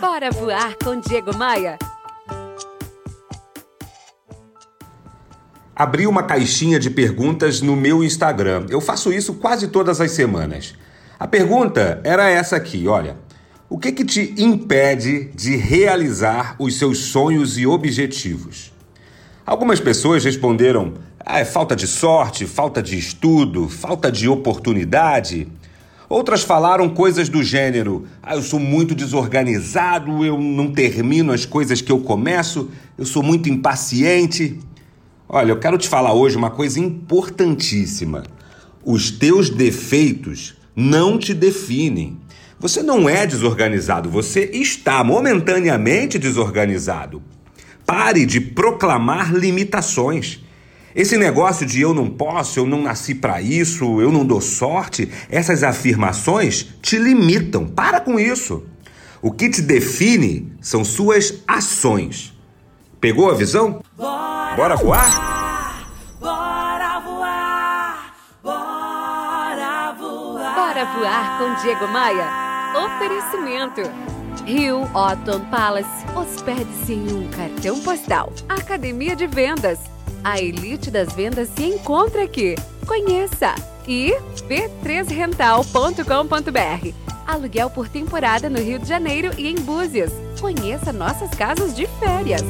Bora voar com Diego Maia. Abri uma caixinha de perguntas no meu Instagram. Eu faço isso quase todas as semanas. A pergunta era essa aqui, olha. O que que te impede de realizar os seus sonhos e objetivos? Algumas pessoas responderam: ah, é falta de sorte, falta de estudo, falta de oportunidade. Outras falaram coisas do gênero: ah, eu sou muito desorganizado, eu não termino as coisas que eu começo, eu sou muito impaciente. Olha, eu quero te falar hoje uma coisa importantíssima. Os teus defeitos não te definem. Você não é desorganizado, você está momentaneamente desorganizado. Pare de proclamar limitações. Esse negócio de eu não posso, eu não nasci para isso, eu não dou sorte, essas afirmações te limitam. Para com isso. O que te define são suas ações. Pegou a visão? Bora, Bora voar? Bora voar! Bora voar! Bora voar com Diego Maia. Oferecimento. Rio Otton Palace. Hospede-se em um cartão postal. Academia de Vendas. A elite das vendas se encontra aqui. Conheça! E b3rental.com.br. Aluguel por temporada no Rio de Janeiro e em Búzios. Conheça nossas casas de férias.